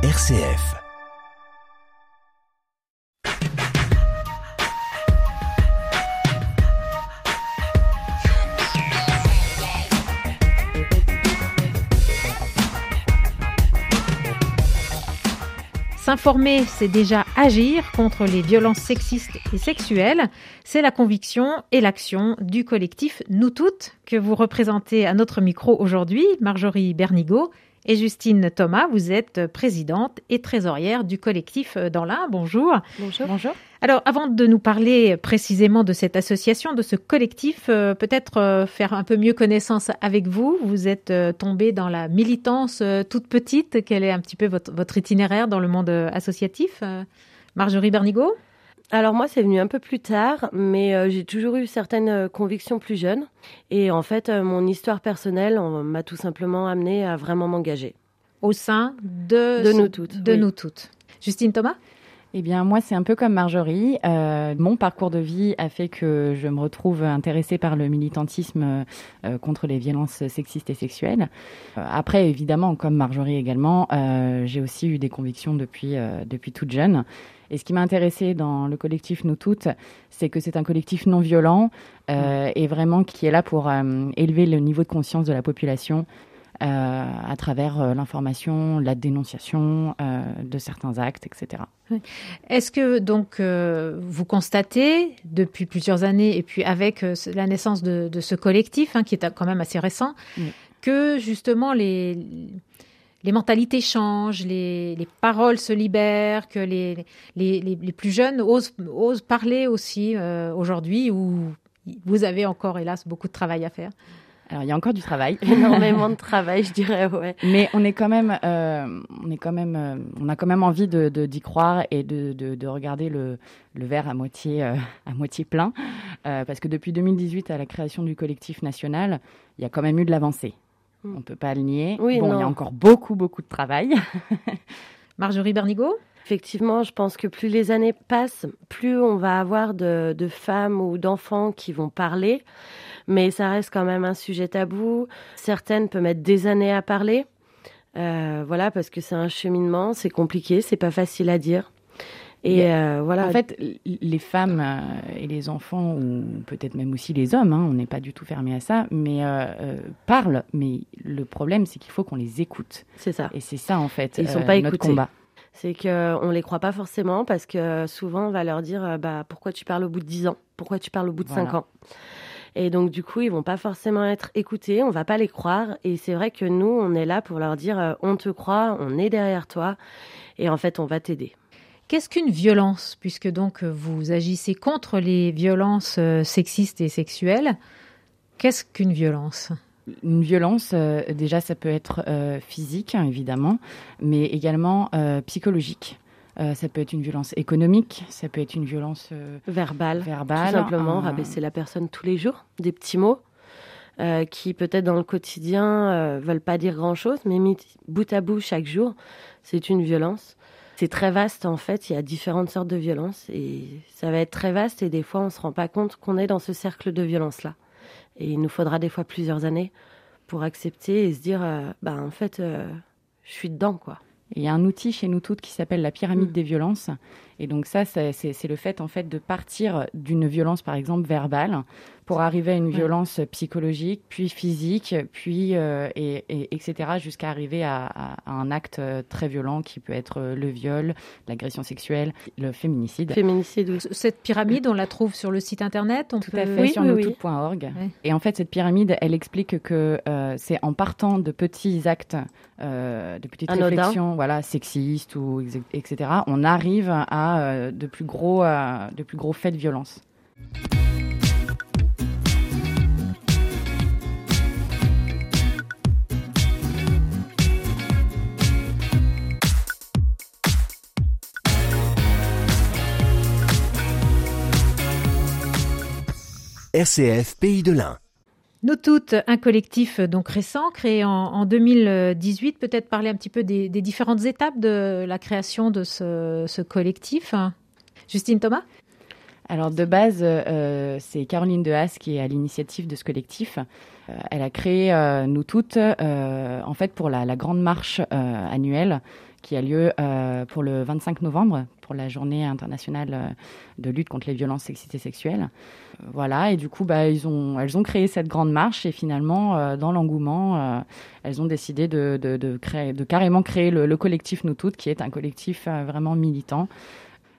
RCF. S'informer, c'est déjà agir contre les violences sexistes et sexuelles. C'est la conviction et l'action du collectif Nous Toutes que vous représentez à notre micro aujourd'hui, Marjorie Bernigaud et Justine Thomas. Vous êtes présidente et trésorière du collectif dans l'Ain. Bonjour. Bonjour. Bonjour. Alors, avant de nous parler précisément de cette association, de ce collectif, euh, peut-être euh, faire un peu mieux connaissance avec vous. Vous êtes euh, tombée dans la militance toute petite. Quel est un petit peu votre, votre itinéraire dans le monde associatif Marjorie Bernigaud? Alors moi, c'est venu un peu plus tard, mais j'ai toujours eu certaines convictions plus jeunes. Et en fait, mon histoire personnelle m'a tout simplement amené à vraiment m'engager. Au sein de, de nous toutes. De nous toutes. Justine Thomas? Eh bien, moi, c'est un peu comme Marjorie. Euh, mon parcours de vie a fait que je me retrouve intéressée par le militantisme euh, contre les violences sexistes et sexuelles. Euh, après, évidemment, comme Marjorie également, euh, j'ai aussi eu des convictions depuis, euh, depuis toute jeune. Et ce qui m'a intéressé dans le collectif Nous Toutes, c'est que c'est un collectif non violent euh, et vraiment qui est là pour élever le niveau de conscience de la population euh, à travers euh, l'information, la dénonciation euh, de certains actes, etc. Est-ce que donc vous constatez depuis plusieurs années et puis avec la naissance de, de ce collectif hein, qui est quand même assez récent oui. que justement les les mentalités changent, les, les, paroles se libèrent, que les, les, les plus jeunes osent, osent parler aussi euh, aujourd'hui, où vous avez encore, hélas, beaucoup de travail à faire. Alors il y a encore du travail, énormément de travail, je dirais, ouais. Mais on est quand même, euh, on est quand même, euh, on a quand même envie de d'y croire et de, de, de, regarder le, le verre à moitié euh, à moitié plein, euh, parce que depuis 2018 à la création du collectif national, il y a quand même eu de l'avancée. Mm. On peut pas le nier. Oui, bon, non. il y a encore beaucoup beaucoup de travail. Marjorie Bernigaud? Effectivement, je pense que plus les années passent, plus on va avoir de, de femmes ou d'enfants qui vont parler mais ça reste quand même un sujet tabou. Certaines peuvent mettre des années à parler, euh, voilà, parce que c'est un cheminement, c'est compliqué, c'est pas facile à dire. Et euh, voilà. En fait, les femmes et les enfants, ou peut-être même aussi les hommes, hein, on n'est pas du tout fermé à ça, mais euh, euh, parlent. Mais le problème, c'est qu'il faut qu'on les écoute. C'est ça. Et c'est ça, en fait, ils sont pas notre écoutés. combat. C'est qu'on les croit pas forcément parce que souvent on va leur dire bah pourquoi tu parles au bout de 10 ans? Pourquoi tu parles au bout de Voilà. 5 ans? Et donc, du coup, ils vont pas forcément être écoutés, on va pas les croire. Et c'est vrai que nous, on est là pour leur dire, euh, on te croit, on est derrière toi, et en fait, on va t'aider. Qu'est-ce qu'une violence Puisque donc vous agissez contre les violences euh, sexistes et sexuelles, qu'est-ce qu'une violence? Une violence, euh, déjà, ça peut être euh, physique, hein, évidemment, mais également euh, psychologique. Euh, ça peut être une violence économique, ça peut être une violence euh, Verbal, verbale. tout simplement, rabaisser la personne tous les jours, des petits mots euh, qui peut-être dans le quotidien euh, veulent pas dire grand-chose, mais mis bout à bout chaque jour, c'est une violence. C'est très vaste en fait, il y a différentes sortes de violences et ça va être très vaste et des fois on se rend pas compte qu'on est dans ce cercle de violence là. Et il nous faudra des fois plusieurs années pour accepter et se dire euh, bah en fait euh, je suis dedans quoi. Il y a un outil chez nous toutes qui s'appelle la pyramide Mm. des violences. Et donc ça, c'est le fait en fait de partir d'une violence, par exemple verbale, pour arriver à une Ouais. violence psychologique, puis physique, puis euh, et, et- etc. jusqu'à arriver à, à- à un acte euh, très violent qui peut être euh, le viol, l'agression sexuelle, le féminicide. Féminicide oui. Cette pyramide, on la trouve sur le site internet on Tout peut... à fait Oui, sur oui. Et en fait, cette pyramide, elle explique que euh, c'est en partant de petits actes, euh, de petites Anodins. réflexions, voilà, sexistes ou etc. On arrive à euh, de plus gros, euh, de plus gros faits de violence. RCF Pays de l'Ain. Nous toutes, un collectif donc récent, créé en, en 2018. Peut-être parler un petit peu des, des différentes étapes de la création de ce, ce collectif. Justine Thomas Alors de base, euh, c'est Caroline Haas qui est à l'initiative de ce collectif. Euh, elle a créé euh, Nous Toutes, en fait, pour la, la grande marche annuelle qui a lieu pour le 25 novembre, pour la journée internationale de lutte contre les violences sexistes et sexuelles. voilà, et du coup, bah, ils ont, elles ont créé cette grande marche et finalement, dans l'engouement, elles ont décidé de, de, de, créer, de carrément créer le, le, collectif Nous Toutes, qui est un collectif vraiment militant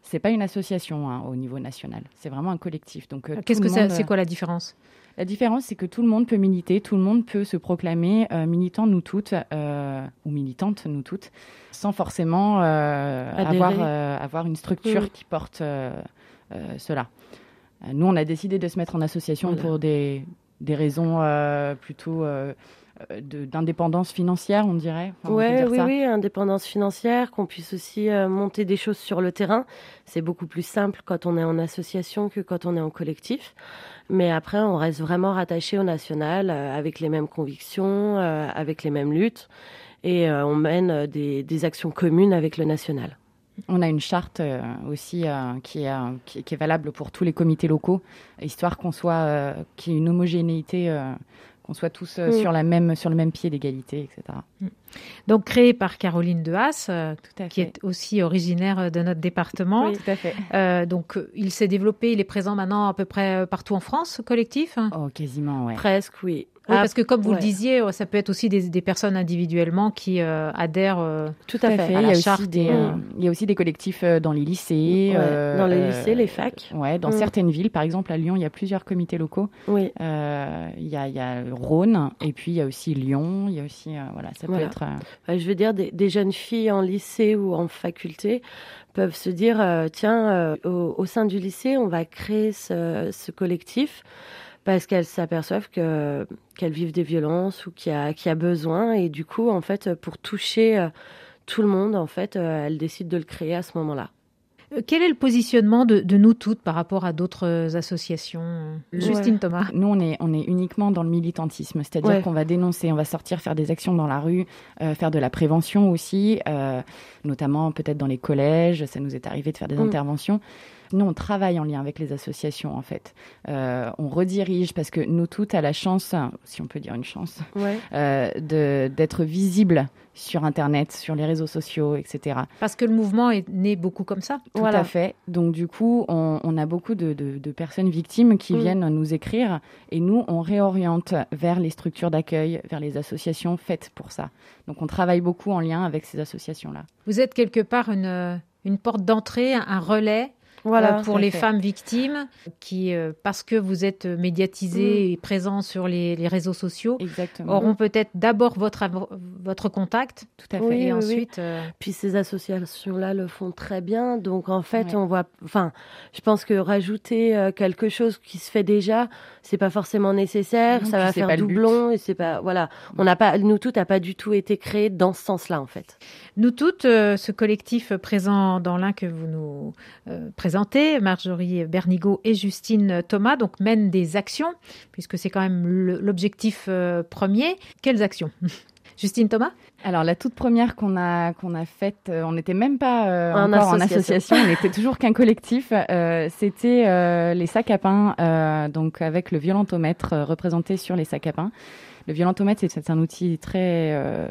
c'est pas une association hein, au niveau national, c'est vraiment un collectif. Donc, euh, qu'est-ce que c'est C'est quoi la différence? La différence, c'est que tout le monde peut militer, tout le monde peut se proclamer euh, militant nous toutes euh, ou militante nous toutes, sans forcément avoir avoir une structure qui porte cela. Nous, on a décidé de se mettre en association pour des des raisons plutôt euh, d'indépendance financière, on dirait. ouais, oui, oui, indépendance financière, qu'on puisse aussi euh, monter des choses sur le terrain. C'est beaucoup plus simple quand on est en association que quand on est en collectif. Mais après, on reste vraiment rattaché au national, euh, avec les mêmes convictions, avec les mêmes luttes, et on mène des, des, actions communes avec le national. On a une charte aussi qui, est, qui, est, valable pour tous les comités locaux, histoire qu'on soit, qu'il y ait une homogénéité qu'on soit tous euh, mm. sur, la même, sur le même pied d'égalité, etc. Mm. Donc créé par Caroline de Haas, euh, qui est aussi originaire de notre département. Oui, tout à fait. Euh, donc il s'est développé, il est présent maintenant à peu près partout en France, ce collectif? Oh, quasiment, oui. Presque, oui. Oui, parce que comme vous le disiez, ça peut être aussi des, des personnes individuellement qui euh, adhèrent euh, tout à, fait, à la il, y charte des, euh, il y a aussi des collectifs dans les lycées. dans les lycées, les facs. Ouais, dans mm. certaines villes, par exemple à Lyon, il y a plusieurs comités locaux. Oui. il, y a, il y a Rhône, et puis il y a aussi Lyon, il y a aussi, voilà, ça peut être... je veux dire, des, des, jeunes filles en lycée ou en faculté peuvent se dire, tiens, au, au, sein du lycée, on va créer ce, ce collectif parce qu'elles s'aperçoivent que qu'elles vivent des violences ou qu'il y a qu'il y a besoin et du coup en fait pour toucher euh, tout le monde en fait euh, elles décident de le créer à ce moment-là. Euh, quel est le positionnement de, nous toutes par rapport à d'autres associations? Justine Thomas. Nous, on est, on est uniquement dans le militantisme, c'est-à-dire qu'on va dénoncer, on va sortir faire des actions dans la rue, faire de la prévention aussi, notamment peut-être dans les collèges, ça nous est arrivé de faire des mm. interventions. Nous, on travaille en lien avec les associations, en fait. Euh, on redirige parce que nous toutes, à la chance, si on peut dire une chance, euh, d'être visibles sur Internet, sur les réseaux sociaux, etc. Parce que le mouvement est né beaucoup comme ça. Tout à fait. Donc du coup, on, a beaucoup de, personnes victimes qui mm. viennent nous écrire et nous, on réoriente vers les structures d'accueil, vers les associations faites pour ça. Donc on travaille beaucoup en lien avec ces associations-là. Vous êtes quelque part une, une porte d'entrée, un relais voilà, euh, pour les femmes victimes qui, euh, parce que vous êtes médiatisés mm. et présents sur les, réseaux sociaux, auront peut-être d'abord votre, votre contact. Tout à fait. et ensuite. Euh, Puis ces associations-là le font très bien. Donc en fait, on voit. Enfin, je pense que rajouter quelque chose qui se fait déjà, c'est pas forcément nécessaire. ça va faire doublon et c'est pas. Voilà. On n'a pas. Nous toutes n'a pas du tout été créé dans ce sens-là, en fait. Nous toutes, ce collectif présent dans l'un que vous nous présentez, Marjorie Bernigo et Justine Thomas, donc mènent des actions, puisque c'est quand même l'objectif euh, premier. Quelles actions? Justine Thomas? Alors la toute première qu'on a qu'on a faite, euh, on n'était même pas euh, encore en association, on n'était toujours qu'un collectif. C'était les sacs à pain, donc avec le violentomètre représenté sur les sacs à pain. Le violentomètre, c'est un outil très, euh,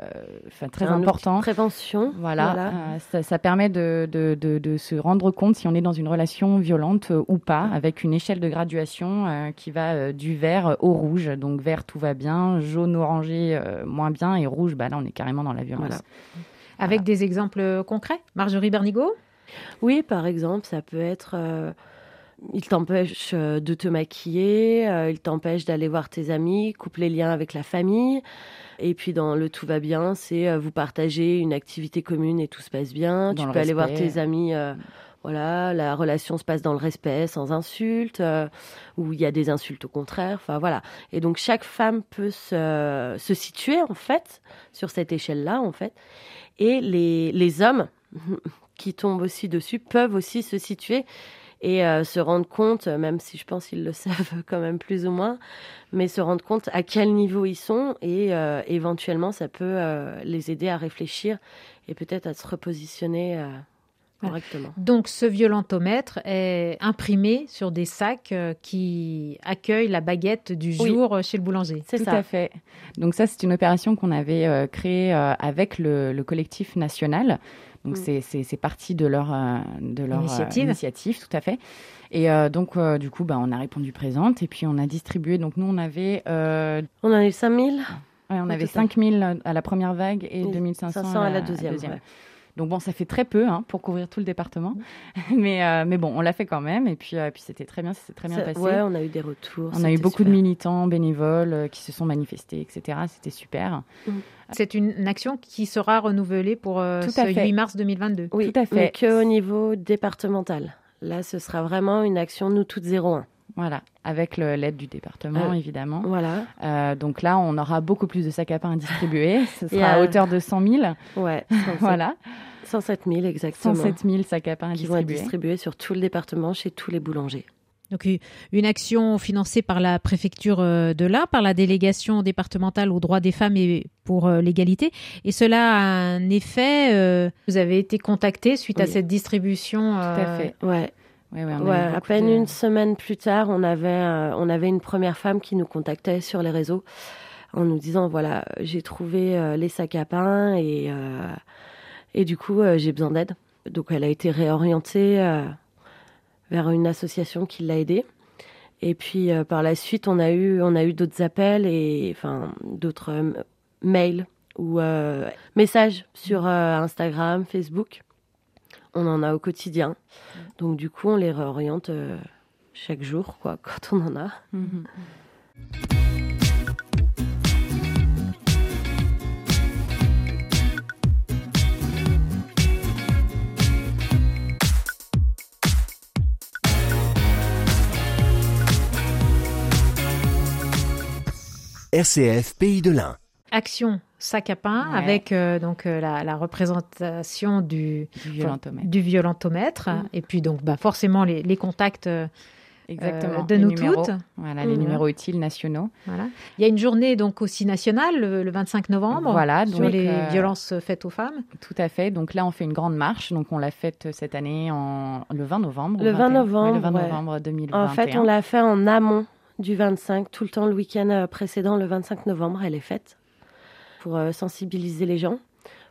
euh très important. prévention. Voilà. Euh, ça, permet de, de, de, se rendre compte si on est dans une relation violente euh, ou pas, avec une échelle de graduation qui va du vert au rouge. Donc vert, tout va bien, jaune, orangé, moins bien, et rouge, bah là, on est carrément dans la violence. Avec des exemples concrets? Marjorie Bernigo Oui, par exemple, ça peut être il t'empêche euh, de te maquiller, euh, il t'empêche d'aller voir tes amis, coupe les liens avec la famille. Et puis dans le tout va bien, c'est euh, vous partagez une activité commune et tout se passe bien. tu peux aller voir tes amis. voilà, la relation se passe dans le respect, sans insultes, ou il y a des insultes au contraire. Enfin voilà. Et donc chaque femme peut se, se situer en fait sur cette échelle-là en fait. Et les, les hommes qui tombent aussi dessus peuvent aussi se situer et euh, se rendre compte, même si je pense qu'ils le savent quand même plus ou moins, mais se rendre compte à quel niveau ils sont et euh, éventuellement ça peut euh, les aider à réfléchir et peut-être à se repositionner correctement. Donc ce violentomètre est imprimé sur des sacs euh, qui accueillent la baguette du jour euh, chez le boulanger. C'est Tout ça. à fait. Donc ça, c'est une opération qu'on avait euh, créée euh, avec le, le collectif national. Donc Mm. c'est- c'est c'est parti de leur, euh, de leur Initiative. initiative, tout à fait. Et euh, donc, euh, du coup, bah, on a répondu présente et puis on a distribué. Donc nous, on avait, euh, On en a eu 5000 ouais, on Au avait total. 5000 à la première vague et Et 2500 500 à la deuxième. ouais. Donc bon, ça fait très peu hein, pour couvrir tout le département, mais euh, mais bon, on l'a fait quand même et puis euh, puis c'était très bien, ça s'est très bien Ça- passé. Ouais, on a eu des retours. on a eu beaucoup de militants, bénévoles euh, qui se sont manifestés, etc. C'était super. C'est une, une action qui sera renouvelée pour euh, Tout ce à fait. 8 mars 2022. Oui, Tout à fait. mais que au niveau départemental. Là, ce sera vraiment une action nous toutes 01. Voilà, avec l'aide du département Euh, évidemment. Voilà. Euh, donc là, on aura beaucoup plus de sacs à pain à distribuer. Ce sera à hauteur de 100 000. Ouais. 107, Voilà, 107 000 exactement. 107 000 sacs à pain à qui vont être distribuer. distribués sur tout le département chez tous les boulangers. Donc une action financée par la préfecture euh, de l'Ain, par la délégation départementale aux droits des femmes et pour l'égalité. Et cela a un effet. euh, vous avez été contacté suite à cette distribution. Tout à euh, fait. Ouais. On Ouais, à peine de- une semaine plus tard, on avait, euh, on avait une première femme qui nous contactait sur les réseaux en nous disant voilà, j'ai trouvé euh, les sacs à pain et, euh, et du coup, euh, j'ai besoin d'aide. Donc, elle a été réorientée euh, vers une association qui l'a aidée. Et puis, par la suite, on a eu, on a eu d'autres appels et enfin, d'autres mails ou messages sur Instagram, Facebook. On en a au quotidien. Donc du coup, on les réoriente euh, chaque jour, quoi, quand on en a. Mhm. RCF Pays de l'Ain. Action sac à pain Ouais. avec euh, donc euh, la, la représentation du, Du violentomètre. du violentomètre Mm. et puis donc bah, forcément les, les contacts euh, Exactement. de Les nous numéros. toutes. Voilà, les Mhm. numéros utiles nationaux. Voilà. Il y a une journée donc aussi nationale le, le 25 novembre Voilà, sur donc, les euh, violences faites aux femmes. Tout à fait. Donc là, on fait une grande marche. Donc on l'a faite cette année en le 20 novembre. Le 20 21. novembre, Oui, le 20 ouais. novembre 2021. En fait, on l'a fait en amont du 25, tout le temps le week-end précédent, le 25 novembre, elle est faite pour euh, sensibiliser les gens,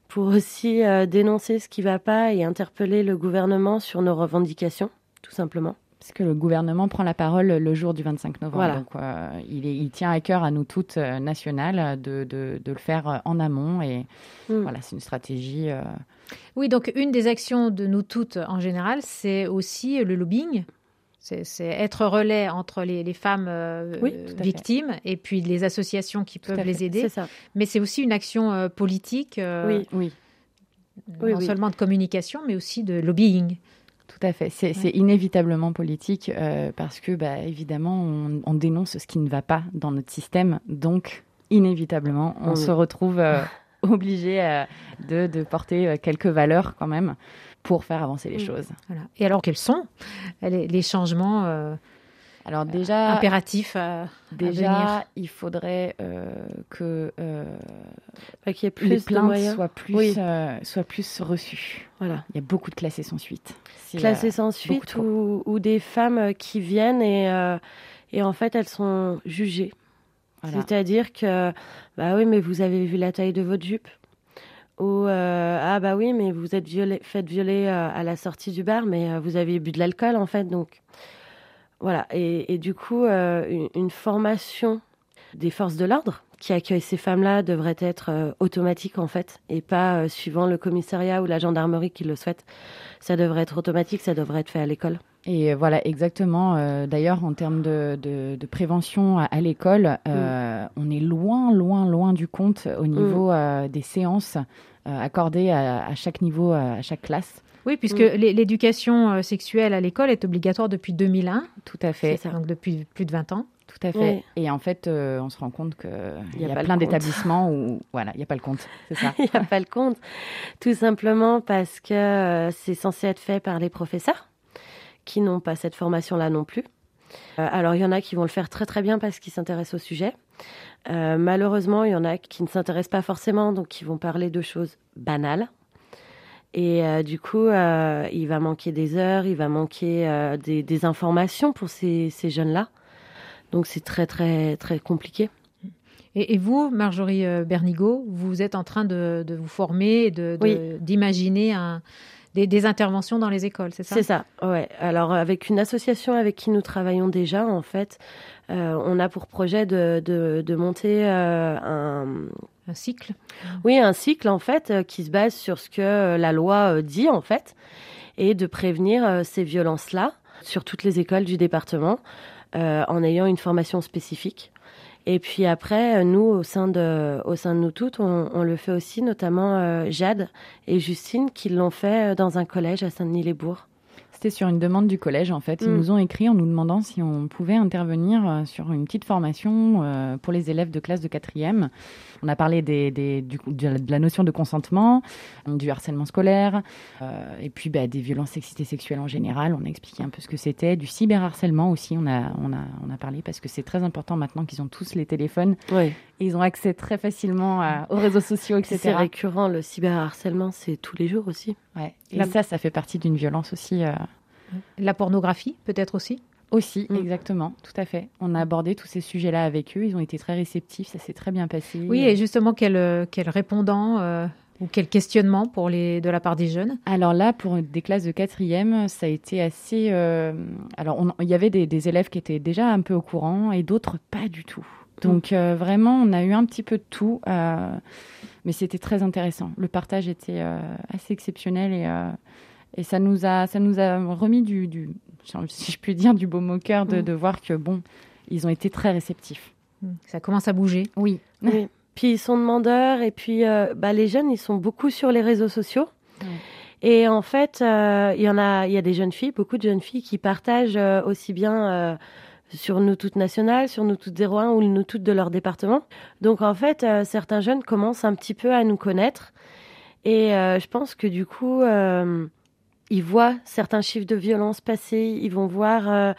pour aussi euh, dénoncer ce qui ne va pas et interpeller le gouvernement sur nos revendications, tout simplement. Parce que le gouvernement prend la parole le jour du 25 novembre. Voilà. Donc, euh, il, est- il tient à cœur à nous toutes euh, nationales de, de- de le faire en amont. Et Mm. voilà, c'est une stratégie. euh, Oui, donc une des actions de nous toutes en général, c'est aussi le lobbying. C'est être relais entre les, les femmes euh, Oui, victimes et puis les associations qui peuvent les aider. Ça. Mais c'est aussi une action euh, politique, euh, Oui. oui, Oui, non oui. seulement de communication, mais aussi de lobbying. tout à fait. C'est inévitablement politique parce que, bah, évidemment, on, on dénonce ce qui ne va pas dans notre système. Donc, inévitablement, on se retrouve obligé de, de porter quelques valeurs quand même pour faire avancer les Mm. choses. Voilà. Et alors, quels sont les, les changements euh, Alors déjà, impératifs à, à venir déjà, il faudrait euh, que euh, y ait plus les de plaintes moyens. soient plus, Oui. euh, soient plus reçues. Voilà. Il y a beaucoup de classés sans suite. Euh, sans suite ou, ou des femmes euh, qui viennent et, euh, et en fait elles sont jugées. voilà. C'est-à-dire que, bah oui, mais vous avez vu la taille de votre jupe. Ou, euh, ah bah oui, mais vous êtes faites violer euh, à la sortie du bar, mais euh, vous avez bu de l'alcool en fait. Donc, voilà. Et, du coup, une, une formation des forces de l'ordre qui accueillent ces femmes-là devrait être automatique en fait, et pas suivant le commissariat ou la gendarmerie qui le souhaite. Ça devrait être automatique, ça devrait être fait à l'école. Et euh, voilà, exactement. Euh, D'ailleurs, en termes de, de- de prévention à, à l'école, euh, on est loin, loin, loin du compte au niveau euh, des séances accordées à, à chaque niveau, à chaque classe. Oui, puisque Mm. l'é- l'éducation sexuelle à l'école est obligatoire depuis 2001, Tout à fait. Ça. donc depuis plus de 20 ans. Tout à fait. Oui. Et en fait, euh, on se rend compte qu'il Il y y a plein d'établissements où voilà, il n'y a pas le compte. C'est ça. Il n'y a pas le compte. Tout simplement parce que euh, c'est censé être fait par les professeurs qui n'ont pas cette formation-là non plus. Euh, alors, il y en a qui vont le faire très très bien parce qu'ils s'intéressent au sujet. Euh, malheureusement, il y en a qui ne s'intéressent pas forcément, donc qui vont parler de choses banales. Et euh, du coup, euh, il va manquer des heures, il va manquer des, des, informations pour ces, ces jeunes-là. Donc c'est très très très compliqué. Et, et vous, Marjorie Bernigo, vous êtes en train de, de vous former, de, d'imaginer un, des, des, interventions dans les écoles, c'est ça? C'est ça, ouais. Alors avec une association avec qui nous travaillons déjà, en fait, euh, on a pour projet de, de, de monter euh, un, un cycle. Oui, un cycle en fait euh, qui se base sur ce que la loi dit en fait et de prévenir ces violences-là sur toutes les écoles du département en ayant une formation spécifique. Et puis après, nous, au sein de, au sein de nous toutes, on, le fait aussi, notamment euh, Jade et Justine, qui l'ont fait dans un collège à Saint-Denis-les-Bourgs. C'était sur une demande du collège, en fait. Ils mm. nous ont écrit en nous demandant si on pouvait intervenir euh, sur une petite formation euh, pour les élèves de classe de quatrième. On a parlé des, des, du, de la notion de consentement, du harcèlement scolaire, euh, et puis bah, des violences sexistes et sexuelles en général. On a expliqué un peu ce que c'était, du cyberharcèlement aussi. On a, on a, on a parlé parce que c'est très important maintenant qu'ils ont tous les téléphones. Et ils ont accès très facilement à, aux réseaux sociaux, etc. C'est récurrent, le cyberharcèlement, c'est tous les jours aussi. Ouais. Et La... ça, ça fait partie d'une violence aussi. Euh... La pornographie, peut-être aussi aussi, mm. exactement, tout à fait. On a abordé tous ces sujets-là avec eux. Ils ont été très réceptifs, ça s'est très bien passé. Oui, et justement, quel, euh, quel répondant euh, ou quel questionnement pour les, de la part des jeunes? Alors là, pour des classes de quatrième, ça a été assez. Euh, alors, il y avait des, des, élèves qui étaient déjà un peu au courant et d'autres pas du tout. Mm. Donc, euh, vraiment, on a eu un petit peu de tout. Euh, mais c'était très intéressant. Le partage était assez exceptionnel et et ça nous a, ça nous a remis du, du si je puis dire, du beau au cœur de, mm. de, voir que bon, ils ont été très réceptifs. Mm. Ça commence à bouger. Oui. oui. Puis ils sont demandeurs et puis euh, bah, les jeunes, ils sont beaucoup sur les réseaux sociaux. Et en fait, euh, il y en a, il y a des jeunes filles, beaucoup de jeunes filles qui partagent euh, aussi bien euh, sur nous toutes nationales, sur nous toutes 01 ou nous toutes de leur département. Donc en fait, euh, certains jeunes commencent un petit peu à nous connaître. Et euh, je pense que du coup, ils voient certains chiffres de violence passer, ils vont voir euh,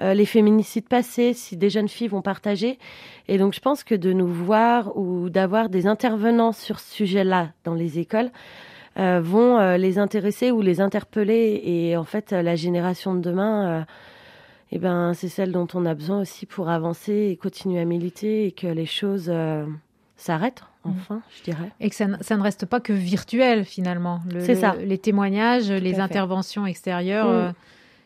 euh, les féminicides passer, si des jeunes filles vont partager. Et donc je pense que de nous voir ou d'avoir des intervenants sur ce sujet-là dans les écoles euh, vont les intéresser ou les interpeller. Et en fait, la génération de demain, eh ben, c'est celle dont on a besoin aussi pour avancer et continuer à militer et que les choses s'arrêtent enfin, je dirais. Et que ça, ça, ne reste pas que virtuel finalement. C'est ça. Les témoignages, Tout les interventions extérieures. Mm. Euh,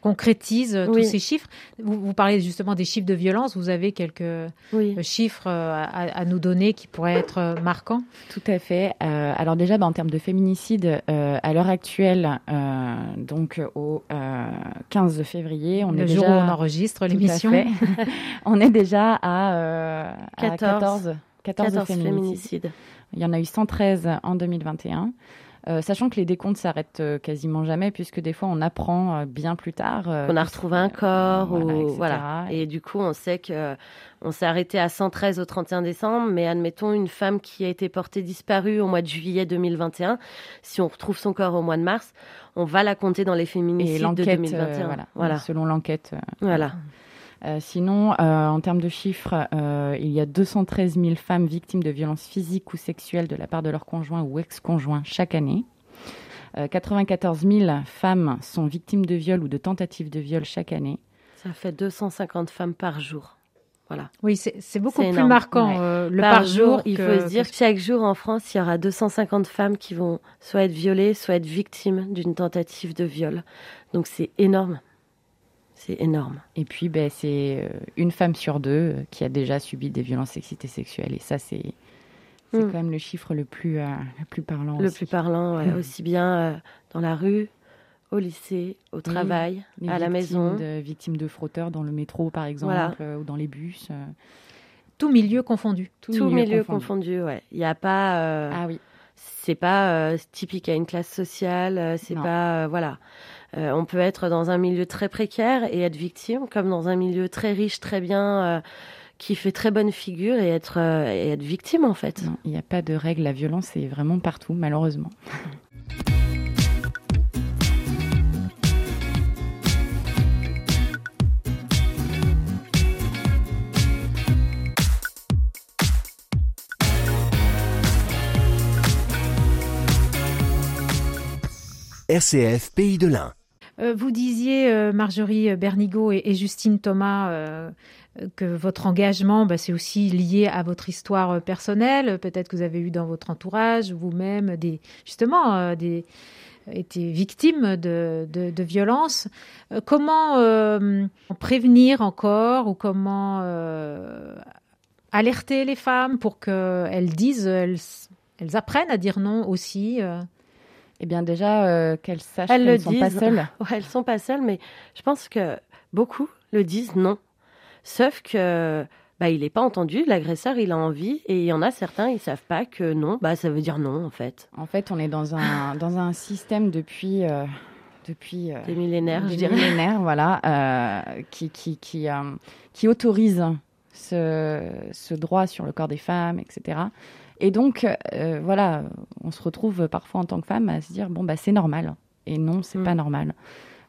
concrétisent euh, oui. tous ces chiffres. Vous, vous, parlez justement des chiffres de violence. Vous avez quelques oui. Euh, chiffres à, à, nous donner qui pourraient être marquants Tout à fait. Euh, alors déjà, bah, en termes de féminicide, euh, à l'heure actuelle, euh, donc au 15 février, on Le est jour déjà... où on enregistre l'émission. on est déjà à, 14. à 14 14, 14 féminicides. féminicides. Il y en a eu 113 en 2021. Euh, sachant que les décomptes s'arrêtent euh, quasiment jamais, puisque des fois on apprend euh, bien plus tard qu'on a retrouvé un corps voilà, ou voilà. Et du coup, on sait que on s'est arrêté à 113 au 31 décembre, mais admettons une femme qui a été portée disparue au mois de juillet 2021. Si on retrouve son corps au mois de mars, on va la compter dans les féminicides de 2021. voilà, voilà. Selon l'enquête. Voilà. Euh, sinon, euh, en termes de chiffres, euh, il y a 213 000 femmes victimes de violences physiques ou sexuelles de la part de leur conjoint ou ex-conjoint chaque année. 94 000 femmes sont victimes de viol ou de tentatives de viol chaque année. Ça fait 250 femmes par jour. Voilà. Oui, c'est beaucoup plus marquant ouais. euh, le par, par jour. jour il faut se dire que chaque jour en France, il y aura 250 femmes qui vont soit être violées, soit être victimes d'une tentative de viol. Donc c'est énorme. C'est énorme. Et puis, ben, c'est une femme sur deux qui a déjà subi des violences sexistes et sexuelles. Et ça, c'est c'est mmh. quand même le chiffre le plus, euh, le plus parlant. Le aussi. plus parlant, ouais. mmh. aussi bien euh, dans la rue, au lycée, au travail, oui, à la maison. De, victimes de frotteurs dans le métro, par exemple, voilà. euh, ou dans les bus. Tout milieu confondu. Tout, Tout milieu, milieu, confondu, confondu ouais. Il n'y a pas. ah oui. C'est pas typique à une classe sociale, c'est pas. voilà. Euh, on peut être dans un milieu très précaire et être victime, comme dans un milieu très riche, très bien, euh, qui fait très bonne figure et être, euh, et être victime en fait. Il n'y a pas de règle, la violence est vraiment partout, malheureusement. RCF Pays de l'Ain. Euh, vous disiez, euh, Marjorie Bernigo et, Justine Thomas, euh, que votre engagement, bah, c'est aussi lié à votre histoire personnelle. Peut-être que vous avez eu dans votre entourage, vous-même, des, justement, des, été de, de, violences. Comment euh, prévenir encore ou comment alerter les femmes pour qu'elles disent, elles, elles apprennent à dire non aussi Eh bien déjà euh, qu'elles sachent Elles qu'elles le ne sont pas disent. seules. Ouais, elles sont pas seules, mais je pense que beaucoup le disent non. Sauf que bah, il n'est pas entendu, l'agresseur il a envie, et il y en a certains, ils savent pas que non, bah ça veut dire non en fait. En fait, on est dans un dans un système depuis euh, depuis euh, Des millénaires, je des dirais. millénaires, voilà, euh, qui qui qui, euh, qui autorise ce ce droit sur le corps des femmes, etc. Et donc euh, voilà, on se retrouve parfois en tant que femme à se dire bon bah c'est normal et non c'est Mm. pas normal.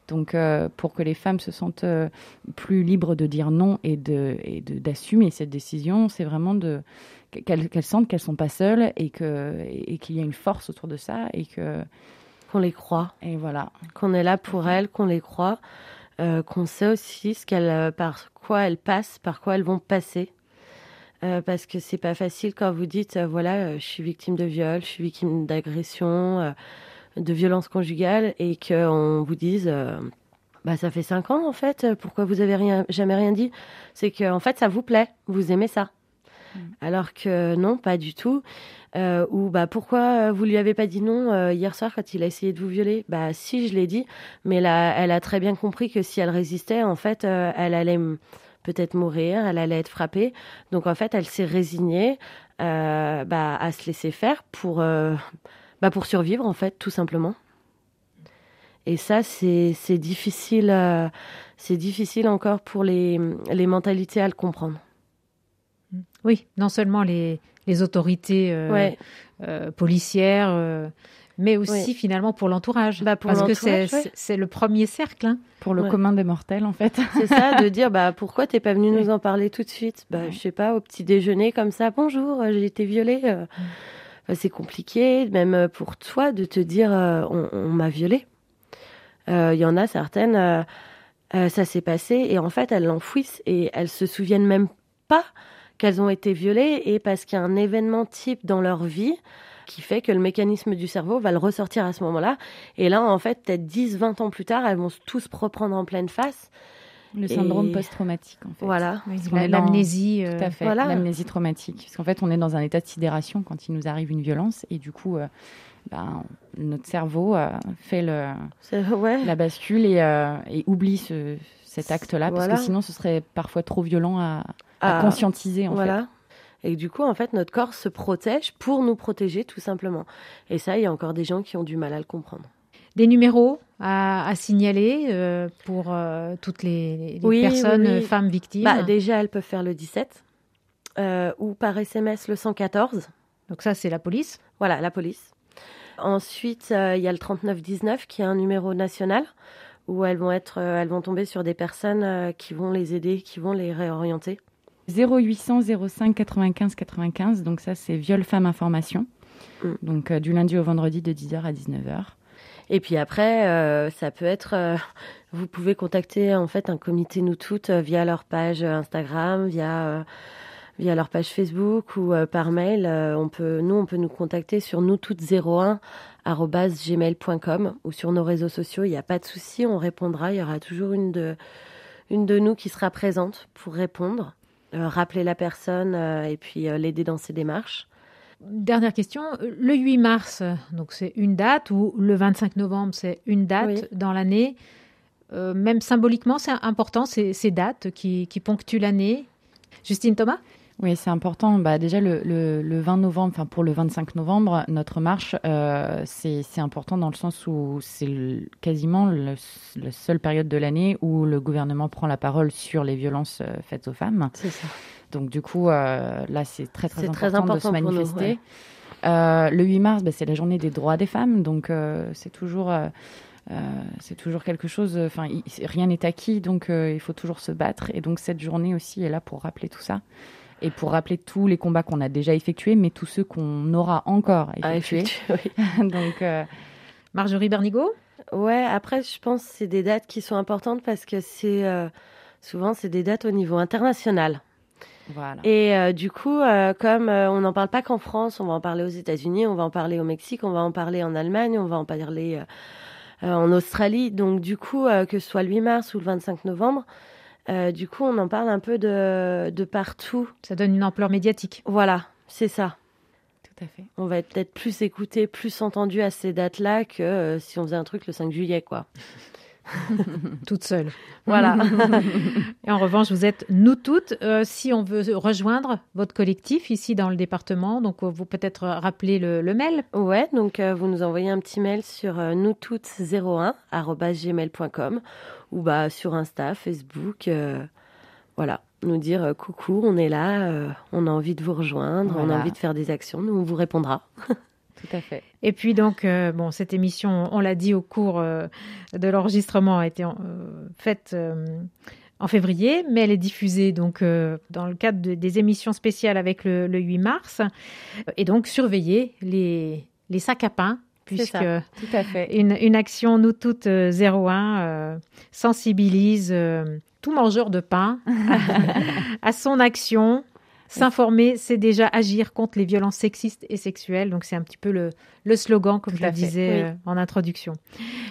Donc euh, pour que les femmes se sentent euh, plus libres de dire non et de et de d'assumer cette décision, c'est vraiment de qu'elles sentent qu'elles sont pas seules et que et, et qu'il y a une force autour de ça et que Qu'on les croit, et voilà. qu'on est là pour elles, qu'on les croit, euh, qu'on sait aussi ce qu'elles, par quoi elles passent, par quoi elles vont passer. Euh, parce que c'est pas facile quand vous dites euh, voilà, euh, je suis victime de viol, je suis victime d'agression, de violence conjugale, et qu'on vous dise bah ça fait cinq ans en fait, pourquoi vous avez rien, jamais rien dit? C'est que en fait ça vous plaît, vous aimez ça. Alors que non, pas du tout. Euh, ou bah pourquoi vous lui avez pas dit non euh, hier soir quand il a essayé de vous violer? Bah si, je l'ai dit, mais là, elle a très bien compris que si elle résistait, en fait, euh, elle allait peut-être mourir, elle allait être frappée. Donc en fait, elle s'est résignée euh, bah, à se laisser faire pour euh, bah, pour survivre en fait, tout simplement. Et ça, c'est difficile, euh, c'est difficile encore pour les les mentalités à le comprendre. Oui, non seulement les, les autorités Ouais. policières, mais aussi Oui. finalement pour l'entourage. Bah, pour Parce que c'est ouais. le premier cercle. hein. Pour le Ouais. commun des mortels, en fait. C'est ça, de dire bah pourquoi t'es pas venu nous en parler tout de suite? Bah Ouais. je sais pas, au petit déjeuner comme ça, bonjour, euh, j'ai été violée. euh. Enfin, c'est compliqué, même euh, pour toi, de te dire euh, on, on m'a violée. Il y en a certaines, euh, euh, ça s'est passé et en fait elles l'enfouissent et elles se souviennent même pas qu'elles ont été violées et parce qu'il y a un événement type dans leur vie qui fait que le mécanisme du cerveau va le ressortir à ce moment-là. Et là, en fait, peut-être 10, 20 ans plus tard, elles vont tous reprendre en pleine face. Le syndrome Et- post-traumatique, en fait. Voilà. Oui, qu'on la- est dans- L'amnésie. euh, Tout à fait, Voilà. l'amnésie traumatique. Parce qu'en fait, on est dans un état de sidération quand il nous arrive une violence. Et du coup, euh, ben, notre cerveau euh, fait le, Ouais. la bascule et, euh, et oublie ce- cet acte-là. Parce que sinon, ce serait parfois trop violent à, à Ah, conscientiser, en voilà. Et du coup, en fait, notre corps se protège pour nous protéger, tout simplement. Et ça, il y a encore des gens qui ont du mal à le comprendre. Des numéros à, à signaler euh, pour euh, toutes les, les Oui, personnes, oui, oui. femmes victimes? Bah, déjà, elles peuvent faire le 17 euh, ou par SMS le 114. Donc ça, c'est la police? Voilà, la police. Ensuite, il y a le 3919 qui est un numéro national où elles vont être, elles vont tomber sur des personnes qui vont les aider, qui vont les réorienter. 0800 05 95 95. Donc ça, c'est viol femme information. Mm. Donc euh, du lundi au vendredi de 10h à 19h. Et puis après, euh, ça peut être, euh, vous pouvez contacter en fait un comité nous toutes via leur page Instagram, via via leur page Facebook ou par mail. On peut, nous, on peut nous contacter sur nous toutes 01 gmail.com ou sur nos réseaux sociaux. Il n'y a pas de souci, on répondra. Il y aura toujours une de une de nous qui sera présente pour répondre, rappeler la personne euh, et puis euh, l'aider dans ses démarches. Dernière question. Le 8 mars, donc c'est une date, ou le 25 novembre, c'est une date Oui. dans l'année. Euh, même symboliquement, c'est important, ces, ces dates qui, qui ponctuent l'année. Justine Thomas? Oui, c'est important. Bah, déjà, le, le, le 20 novembre, enfin pour le 25 novembre, notre marche, euh, c'est important dans le sens où c'est quasiment le, la seule période de l'année où le gouvernement prend la parole sur les violences euh, faites aux femmes. C'est ça. Donc du coup, euh, là, c'est très très important, très important de se nous, manifester. ouais. Euh, le 8 mars, bah, c'est la journée des droits des femmes, donc c'est toujours, euh, c'est toujours quelque chose. Enfin, rien n'est acquis, donc euh, il faut toujours se battre. Et donc cette journée aussi est là pour rappeler tout ça et pour rappeler tous les combats qu'on a déjà effectués, mais tous ceux qu'on aura encore À effectués. oui. donc euh, Marjorie Bernigo Ouais, après, je pense que c'est des dates qui sont importantes parce que c'est euh, souvent c'est des dates au niveau international. Voilà. Et euh, du coup, euh, comme on n'en parle pas qu'en France, on va en parler aux États-Unis, on va en parler au Mexique, on va en parler en Allemagne, on va en parler en Australie. Donc du coup, que ce soit le 8 mars ou le 25 novembre, du coup, on en parle un peu de, de partout. Ça donne une ampleur médiatique. Voilà, c'est ça. Tout à fait. On va être peut-être plus écouté, plus entendu à ces dates-là que euh, si on faisait un truc le 5 juillet, quoi. Toute seule. Voilà. Et en revanche, vous êtes nous toutes. Euh, si on veut rejoindre votre collectif ici dans le département, donc euh, vous peut-être rappeler le, le, mail. Ouais, donc vous nous envoyez un petit mail sur nous toutes 01 gmail.com ou bah sur Insta, Facebook, voilà nous dire euh, coucou, on est là, euh, on a envie de vous rejoindre, on a envie de faire des actions, nous on vous répondra. Tout à fait. Et puis donc, euh, bon, cette émission, on l'a dit au cours de l'enregistrement, a été faite en février, mais elle est diffusée donc dans le cadre des émissions spéciales avec le, 8 mars. Et donc, surveillez les, les sacs à pain puisque tout à fait. Une, une, action Nous Toutes 01 sensibilise tout mangeur de pain à, son action. S'informer, c'est déjà agir contre les violences sexistes et sexuelles. Donc, c'est un petit peu le, le slogan, comme je le disais euh, en introduction.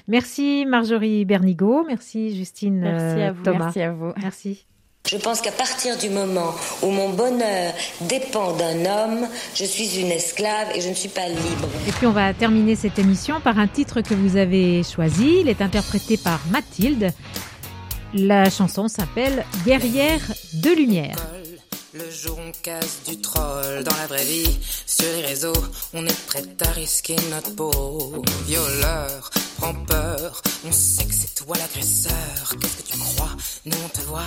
Merci Marjorie Bernigo. Merci Justine merci à vous. Thomas. Merci à vous. Merci. Je pense qu'à partir du moment où mon bonheur dépend d'un homme, je suis une esclave et je ne suis pas libre. Et puis on va terminer cette émission par un titre que vous avez choisi. Il est interprété par Mathilde. La chanson s'appelle Guerrière de lumière. Le jour on casse du troll dans la vraie vie. Sur les réseaux, on est prêt à risquer notre peau. Violeur, prends peur, on sait que c'est toi l'agresseur. Qu'est-ce que tu crois? Nous on te voit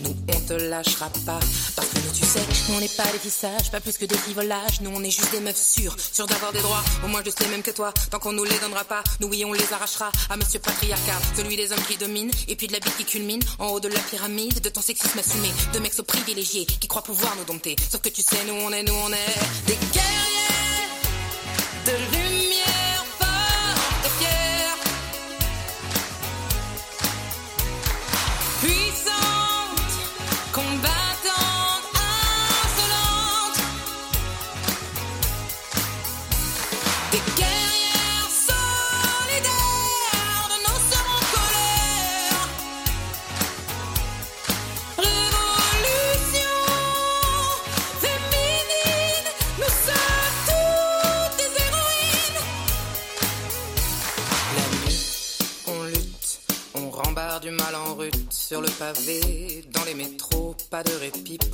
nous, on te lâchera pas. Parce que nous, tu sais, nous, on n'est pas des tissages, pas plus que des rivolages. Nous, on est juste des meufs sûres, sûres d'avoir des droits. Au moins, je sais même que toi, tant qu'on nous les donnera pas, nous, oui, on les arrachera à monsieur patriarcat. Celui des hommes qui dominent, et puis de la bite qui culmine, en haut de la pyramide, de ton sexisme assumé. De mecs privilégiés, qui croient pouvoir nous dompter. Sauf que tu sais, nous, on est, nous, on est des guerriers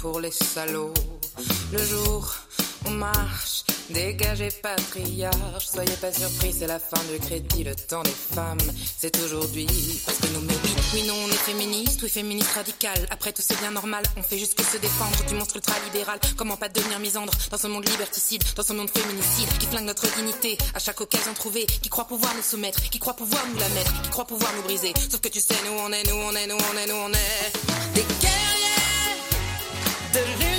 pour les salauds. Le jour, on marche, dégagez patriarche, soyez pas surpris, c'est la fin du crédit, le temps des femmes, c'est aujourd'hui, parce que nous, mais oui, non, on est féministe, oui, féministe radical, après tout c'est bien normal, on fait juste que se défendre. Du monstre ultra-libéral, comment pas devenir misandre dans ce monde liberticide, dans ce monde féminicide, qui flingue notre dignité, à chaque occasion trouvée, qui croit pouvoir nous soumettre, qui croit pouvoir nous la mettre, qui croit pouvoir nous briser, sauf que tu sais, nous on est, nous on est, nous on est, nous on est, des guerriers de